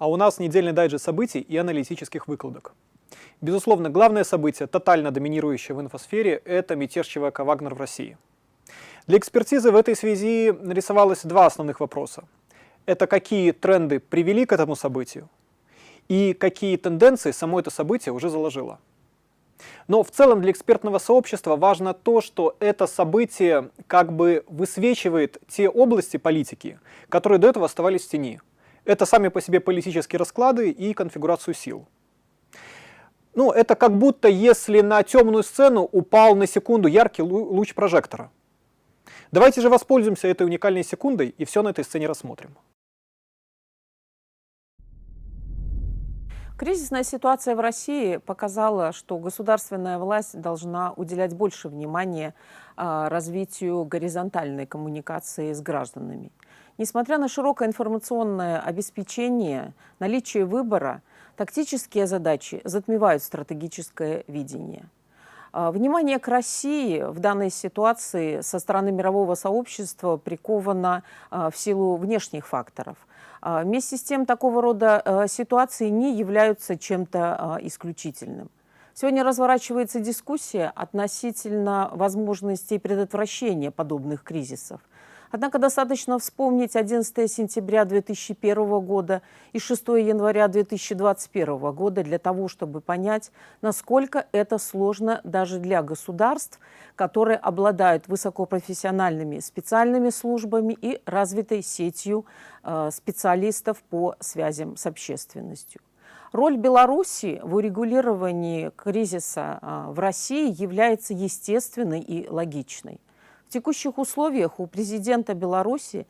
А у нас недельный дайджест событий и аналитических выкладок. Безусловно, главное событие, тотально доминирующее в инфосфере, это мятеж ЧВК «Вагнер» в России. Для экспертизы в этой связи нарисовалось два основных вопроса. Это какие тренды привели к этому событию и какие тенденции само это событие уже заложило. Но в целом для экспертного сообщества важно то, что это событие как бы высвечивает те области политики, которые до этого оставались в тени. Это сами по себе политические расклады и конфигурацию сил. Ну, это как будто если на темную сцену упал на секунду яркий луч прожектора. Давайте же воспользуемся этой уникальной секундой и все на этой сцене рассмотрим. Кризисная ситуация в России показала, что государственная власть должна уделять больше внимания а, развитию горизонтальной коммуникации с гражданами. Несмотря на широкое информационное обеспечение, наличие выбора, тактические задачи затмевают стратегическое видение. А, внимание к России в данной ситуации со стороны мирового сообщества приковано а, в силу внешних факторов. А, вместе с тем, такого рода ситуации не являются чем-то исключительным. Сегодня разворачивается дискуссия относительно возможностей предотвращения подобных кризисов. Однако достаточно вспомнить 11 сентября 2001 года и 6 января 2021 года для того, чтобы понять, насколько это сложно даже для государств, которые обладают высокопрофессиональными специальными службами и развитой сетью э, специалистов по связям с общественностью. Роль Беларуси в урегулировании кризиса э, в России является естественной и логичной. В текущих условиях у президента Беларуси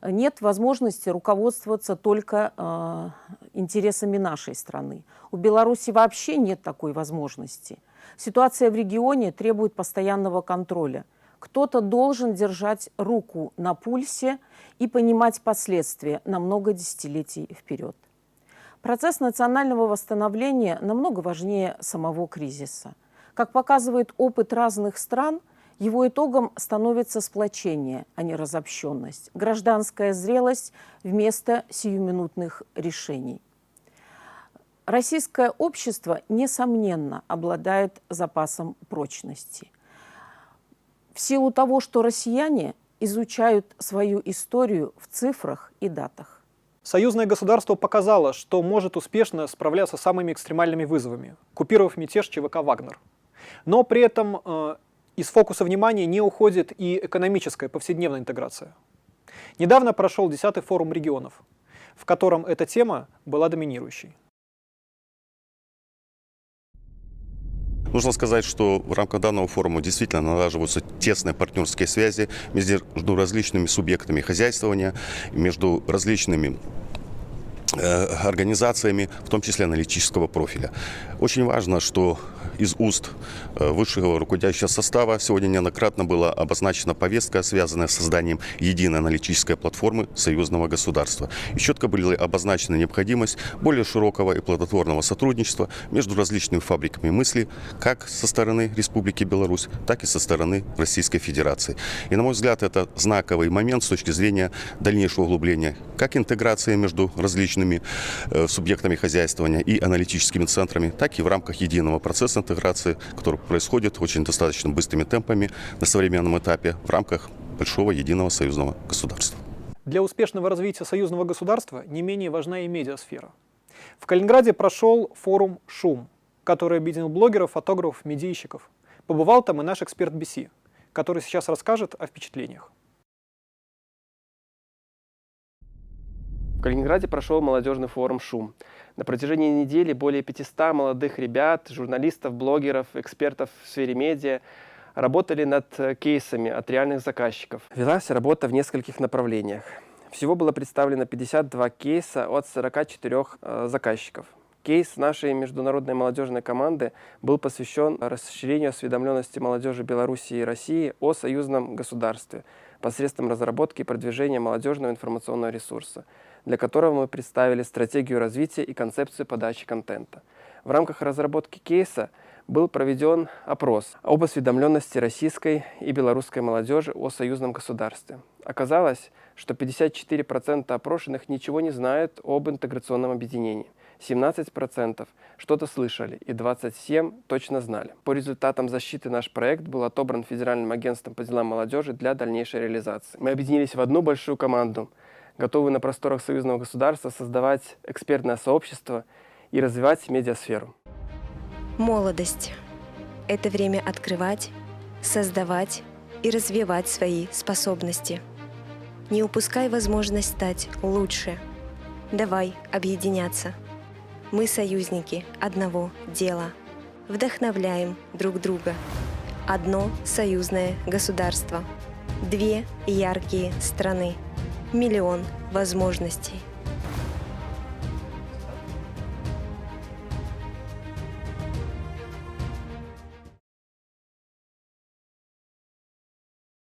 нет возможности руководствоваться только э, интересами нашей страны. У Беларуси вообще нет такой возможности. Ситуация в регионе требует постоянного контроля. Кто-то должен держать руку на пульсе и понимать последствия на много десятилетий вперед. Процесс национального восстановления намного важнее самого кризиса. Как показывает опыт разных стран – его итогом становится сплочение, а не разобщенность, гражданская зрелость вместо сиюминутных решений. Российское общество, несомненно, обладает запасом прочности. В силу того, что россияне изучают свою историю в цифрах и датах. Союзное государство показало, что может успешно справляться с самыми экстремальными вызовами, купировав мятеж ЧВК «Вагнер». Но при этом э, из фокуса внимания не уходит и экономическая повседневная интеграция. Недавно прошел 10-й форум регионов, в котором эта тема была доминирующей. Нужно сказать, что в рамках данного форума действительно налаживаются тесные партнерские связи между различными субъектами хозяйствования, между различными организациями, в том числе аналитического профиля. Очень важно, что из уст э, высшего руководящего состава сегодня неоднократно была обозначена повестка, связанная с созданием единой аналитической платформы союзного государства. И четко была обозначена необходимость более широкого и плодотворного сотрудничества между различными фабриками мысли, как со стороны Республики Беларусь, так и со стороны Российской Федерации. И, на мой взгляд, это знаковый момент с точки зрения дальнейшего углубления как интеграции между различными э, субъектами хозяйствования и аналитическими центрами, так и в рамках единого процесса интеграции, который происходит очень достаточно быстрыми темпами на современном этапе в рамках большого единого союзного государства. Для успешного развития союзного государства не менее важна и медиасфера. В Калининграде прошел форум «Шум», который объединил блогеров, фотографов, медийщиков. Побывал там и наш эксперт BC, который сейчас расскажет о впечатлениях. Калининграде прошел молодежный форум «Шум». На протяжении недели более 500 молодых ребят, журналистов, блогеров, экспертов в сфере медиа работали над э, кейсами от реальных заказчиков. Велась работа в нескольких направлениях. Всего было представлено 52 кейса от 44 э, заказчиков. Кейс нашей международной молодежной команды был посвящен расширению осведомленности молодежи Беларуси и России о союзном государстве посредством разработки и продвижения молодежного информационного ресурса – для которого мы представили стратегию развития и концепцию подачи контента. В рамках разработки кейса был проведен опрос об осведомленности российской и белорусской молодежи о союзном государстве. Оказалось, что 54% опрошенных ничего не знают об интеграционном объединении. 17% что-то слышали и 27% точно знали. По результатам защиты наш проект был отобран Федеральным агентством по делам молодежи для дальнейшей реализации. Мы объединились в одну большую команду, готовы на просторах союзного государства создавать экспертное сообщество и развивать медиасферу. Молодость – это время открывать, создавать и развивать свои способности. Не упускай возможность стать лучше. Давай объединяться. Мы союзники одного дела. Вдохновляем друг друга. Одно союзное государство. Две яркие страны миллион возможностей.